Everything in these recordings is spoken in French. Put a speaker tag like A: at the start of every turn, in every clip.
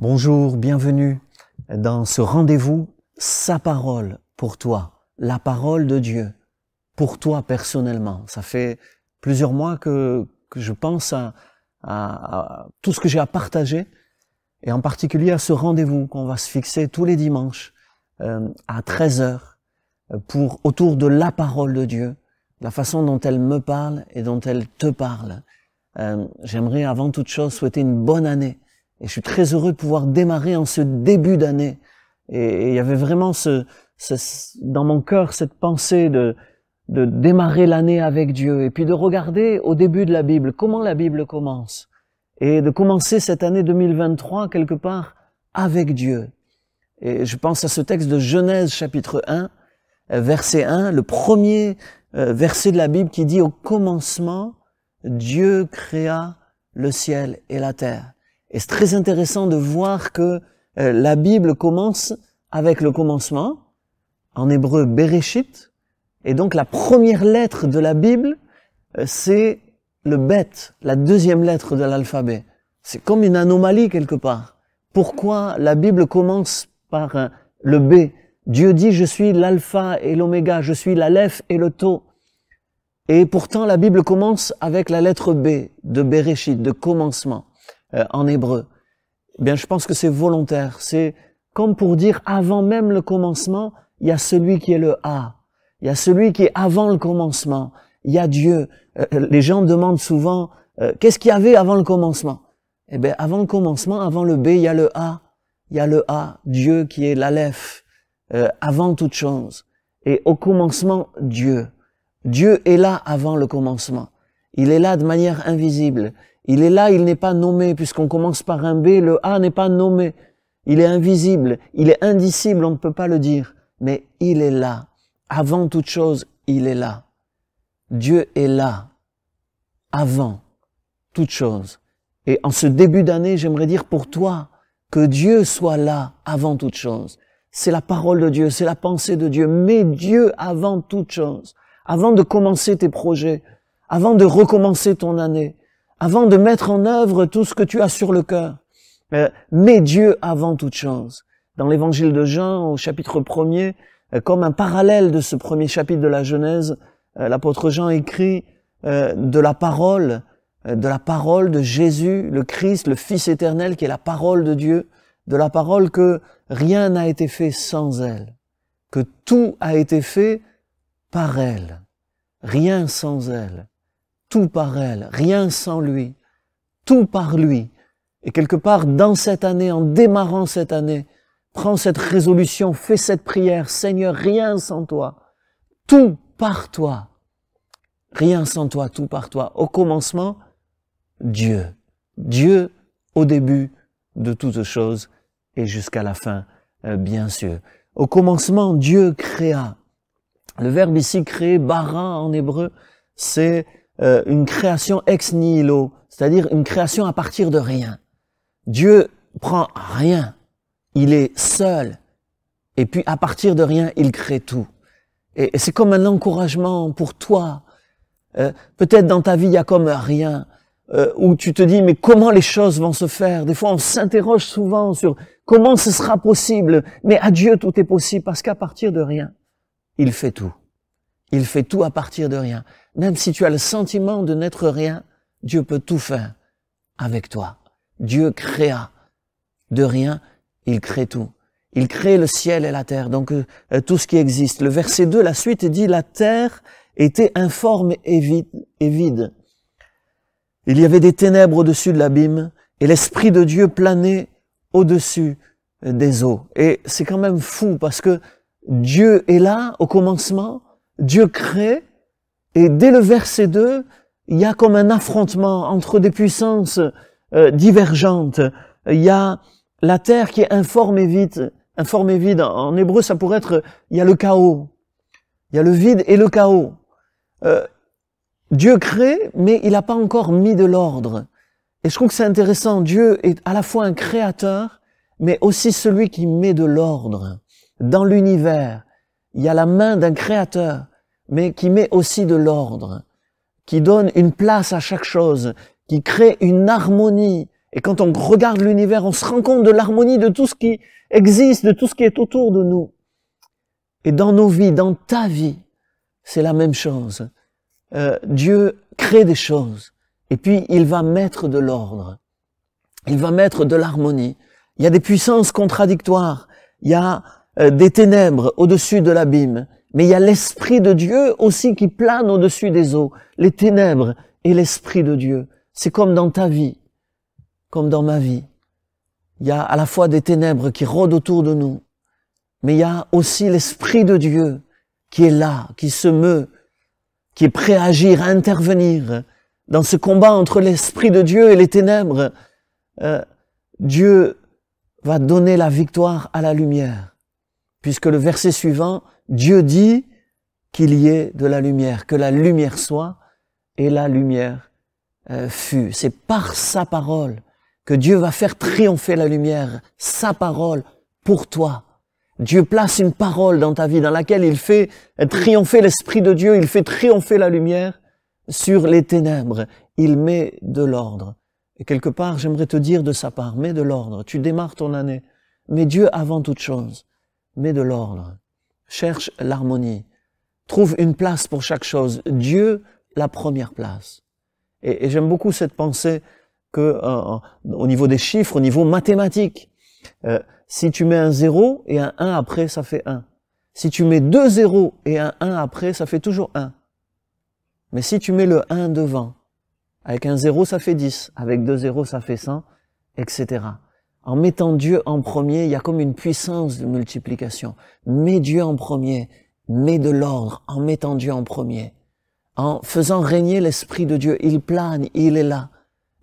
A: Bonjour, bienvenue dans ce rendez-vous, sa parole pour toi, la parole de Dieu pour toi personnellement. Ça fait plusieurs mois que, que je pense à, à, à, tout ce que j'ai à partager et en particulier à ce rendez-vous qu'on va se fixer tous les dimanches euh, à 13 heures pour autour de la parole de Dieu, la façon dont elle me parle et dont elle te parle. Euh, J'aimerais avant toute chose souhaiter une bonne année et je suis très heureux de pouvoir démarrer en ce début d'année. Et il y avait vraiment ce, ce, dans mon cœur cette pensée de, de démarrer l'année avec Dieu et puis de regarder au début de la Bible comment la Bible commence et de commencer cette année 2023 quelque part avec Dieu. Et je pense à ce texte de Genèse chapitre 1, verset 1, le premier euh, verset de la Bible qui dit au commencement, Dieu créa le ciel et la terre. Et c'est très intéressant de voir que euh, la Bible commence avec le commencement, en hébreu Bereshit, et donc la première lettre de la Bible, euh, c'est le bet, la deuxième lettre de l'alphabet. C'est comme une anomalie quelque part. Pourquoi la Bible commence par euh, le B? Dieu dit je suis l'alpha et l'oméga, je suis l'alef et le tau. Et pourtant la Bible commence avec la lettre B de Bereshit, de commencement. Euh, en hébreu. Eh bien, je pense que c'est volontaire. C'est comme pour dire avant même le commencement, il y a celui qui est le A. Il y a celui qui est avant le commencement. Il y a Dieu. Euh, euh, les gens demandent souvent qu'est-ce qu'il y avait avant le commencement? Eh bien, avant le commencement, avant le B, il y a le A. Il y a le A, Dieu qui est l'Aleph, avant toute chose. Et au commencement, Dieu. Dieu est là avant le commencement. Il est là de manière invisible. Il est là, il n'est pas nommé, puisqu'on commence par un B, le A n'est pas nommé. Il est invisible, il est indicible, on ne peut pas le dire, mais il est là. Avant toute chose, il est là. Dieu est là, avant toute chose. Et en ce début d'année, j'aimerais dire pour toi que Dieu soit là avant toute chose. C'est la parole de Dieu, c'est la pensée de Dieu. Mets Dieu avant toute chose. Avant de commencer tes projets, avant de recommencer ton année, avant de mettre en œuvre tout ce que tu as sur le cœur. Euh, mets Dieu avant toute chose. Dans l'évangile de Jean, au chapitre 1er, euh, comme un parallèle de ce premier chapitre de la Genèse, euh, l'apôtre Jean écrit de la parole, de la parole de Jésus, le Christ, le Fils éternel, qui est la parole de Dieu, de la parole que rien n'a été fait sans elle, que tout a été fait par elle, rien sans elle tout par elle, rien sans lui, tout par lui. Et quelque part, dans cette année, en démarrant cette année, prends cette résolution, fais cette prière, Seigneur, rien sans toi, tout par toi. Rien sans toi, tout par toi. Au commencement, Dieu. Dieu au début de toutes choses et jusqu'à la fin, euh, bien sûr. Au commencement, Dieu créa. Le verbe ici créer, bara en hébreu, c'est euh, une création ex nihilo, c'est-à-dire une création à partir de rien. Dieu prend rien, il est seul, et puis à partir de rien, il crée tout. Et, c'est comme un encouragement pour toi. Euh, peut-être dans ta vie, il y a comme rien, euh, où tu te dis, mais comment les choses vont se faire? Des fois, on s'interroge souvent sur comment ce sera possible, mais à Dieu, tout est possible, parce qu'à partir de rien, il fait tout. Il fait tout à partir de rien. Même si tu as le sentiment de n'être rien, Dieu peut tout faire avec toi. Dieu créa de rien, il crée tout. Il crée le ciel et la terre, donc euh, euh, tout ce qui existe. Le verset 2, la suite dit, la terre était informe et vide, et vide. Il y avait des ténèbres au-dessus de l'abîme, et l'Esprit de Dieu planait au-dessus des eaux. Et c'est quand même fou parce que Dieu est là au commencement, Dieu crée, et dès le verset 2, il y a comme un affrontement entre des puissances euh, divergentes. Il y a la terre qui est informe et vide. Informe et vide, en hébreu, ça pourrait être, il y a le chaos. Il y a le vide et le chaos. Euh, Dieu crée, mais il n'a pas encore mis de l'ordre. Et je trouve que c'est intéressant. Dieu est à la fois un créateur, mais aussi celui qui met de l'ordre dans l'univers. Il y a la main d'un créateur, mais qui met aussi de l'ordre, qui donne une place à chaque chose, qui crée une harmonie Et quand on regarde l'univers, on se rend compte de l'harmonie de tout ce qui existe, de tout ce qui est autour de nous. Et dans nos vies, dans ta vie, c'est la même chose. Euh, Dieu crée des choses et puis il va mettre de l'ordre. Il va mettre de l'harmonie. Il y a des puissances contradictoires. Il y a des ténèbres au-dessus de l'abîme. Mais il y a l'Esprit de Dieu aussi qui plane au-dessus des eaux. Les ténèbres et l'Esprit de Dieu. C'est comme dans ta vie, comme dans ma vie. Il y a à la fois des ténèbres qui rôdent autour de nous, mais il y a aussi l'Esprit de Dieu qui est là, qui se meut, qui est prêt à agir, à intervenir dans ce combat entre l'Esprit de Dieu et les ténèbres. Euh, Dieu va donner la victoire à la lumière, puisque le verset suivant, Dieu dit qu'il y ait de la lumière, que la lumière soit, et la lumière euh, fut. C'est par sa parole que Dieu va faire triompher la lumière, sa parole pour toi. Dieu place une parole dans ta vie dans laquelle il fait triompher l'Esprit de Dieu, il fait triompher la lumière sur les ténèbres. Il met de l'ordre. Et quelque part, j'aimerais te dire de sa part, mets de l'ordre. Tu démarres ton année. Mais Dieu avant toute chose. Mets de l'ordre. Cherche l'harmonie. Trouve une place pour chaque chose. Dieu, la première place. Et, j'aime beaucoup cette pensée que euh, au niveau des chiffres, au niveau mathématique, euh, si tu mets un 0 et un 1 après, ça fait 1. Si tu mets deux 0 et un 1 après, ça fait toujours 1. Mais si tu mets le 1 devant, avec un 0, ça fait 10. Avec deux 0, ça fait 100, etc. En mettant Dieu en premier, il y a comme une puissance de multiplication. Mets Dieu en premier, mets de l'ordre en mettant Dieu en premier. En faisant régner l'Esprit de Dieu, il plane, il est là.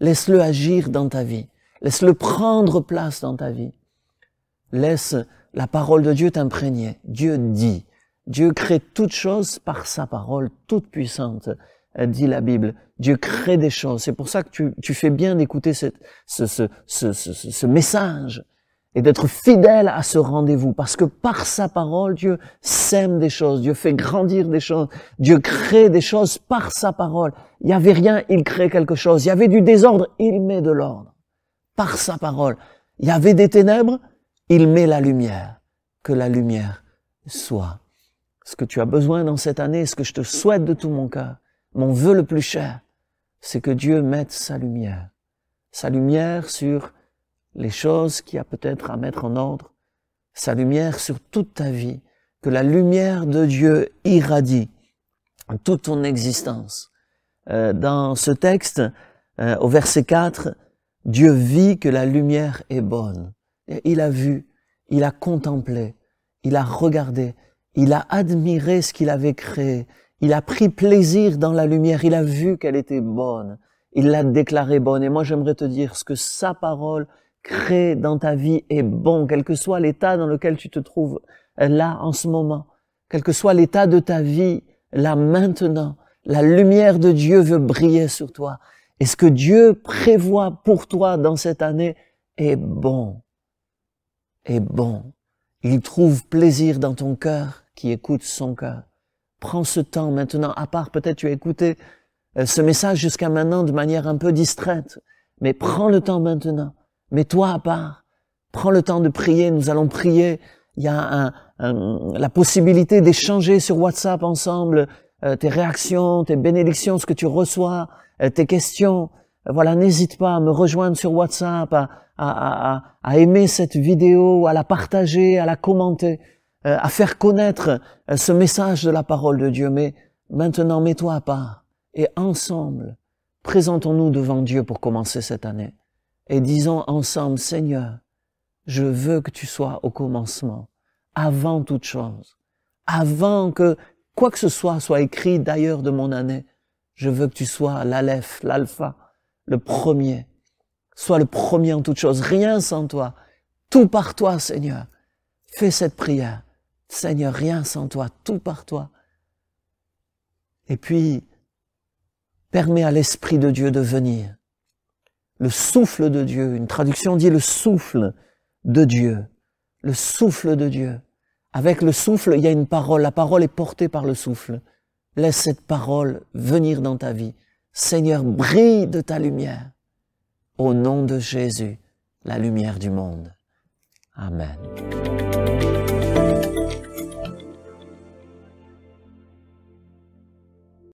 A: Laisse-le agir dans ta vie. Laisse-le prendre place dans ta vie. Laisse la parole de Dieu t'imprégner. Dieu dit. Dieu crée toutes choses par sa parole toute puissante, dit la Bible. Dieu crée des choses. C'est pour ça que tu, tu fais bien d'écouter ce, ce, ce, ce, message et d'être fidèle à ce rendez-vous. Parce que par sa parole, Dieu sème des choses, Dieu fait grandir des choses, Dieu crée des choses par sa parole. Il n'y avait rien, il crée quelque chose. Il y avait du désordre, il met de l'ordre. Par sa parole. Il y avait des ténèbres, il met la lumière. Que la lumière soit. Ce que tu as besoin dans cette année, ce que je te souhaite de tout mon cœur, mon vœu le plus cher, c'est que Dieu mette sa lumière. Sa lumière sur les choses qu'il y a peut-être à mettre en ordre, sa lumière sur toute ta vie, que la lumière de Dieu irradie toute ton existence. Euh, dans ce texte, euh, au verset 4, Dieu vit que la lumière est bonne. Il a vu, il a contemplé, il a regardé, il a admiré ce qu'il avait créé, il a pris plaisir dans la lumière, il a vu qu'elle était bonne, il l'a déclarée bonne. Et moi j'aimerais te dire ce que sa parole crée dans ta vie est bon, quel que soit l'état dans lequel tu te trouves là en ce moment, quel que soit l'état de ta vie là maintenant, la lumière de Dieu veut briller sur toi. Et ce que Dieu prévoit pour toi dans cette année est bon est bon. Il trouve plaisir dans ton cœur qui écoute son cœur. Prends ce temps maintenant, à part peut-être tu as écouté euh, ce message jusqu'à maintenant de manière un peu distraite, mais prends le temps maintenant. Mets-toi à part. Prends le temps de prier. Nous allons prier. Il y a la possibilité d'échanger sur WhatsApp ensemble euh, tes réactions, tes bénédictions, ce que tu reçois, euh, tes questions. Voilà, n'hésite pas à me rejoindre sur WhatsApp, à, à, à, aimer cette vidéo, à la partager, à la commenter, euh, à faire connaître euh, ce message de la parole de Dieu. Mais maintenant, mets-toi à part et ensemble, présentons-nous devant Dieu pour commencer cette année et disons ensemble, Seigneur, je veux que tu sois au commencement, avant toute chose, avant que quoi que ce soit soit écrit d'ailleurs de mon année. Je veux que tu sois l'Aleph, l'Alpha, le premier, Sois le premier en toute chose, rien sans toi, tout par toi, Seigneur. Fais cette prière. Seigneur, rien sans toi, tout par toi. Et puis, permets à l'Esprit de Dieu de venir. Le souffle de Dieu, une traduction dit le souffle de Dieu. Le souffle de Dieu. Avec le souffle, il y a une parole. La parole est portée par le souffle. Laisse cette parole venir dans ta vie. Seigneur, brille de ta lumière au nom de Jésus, la lumière du monde. Amen.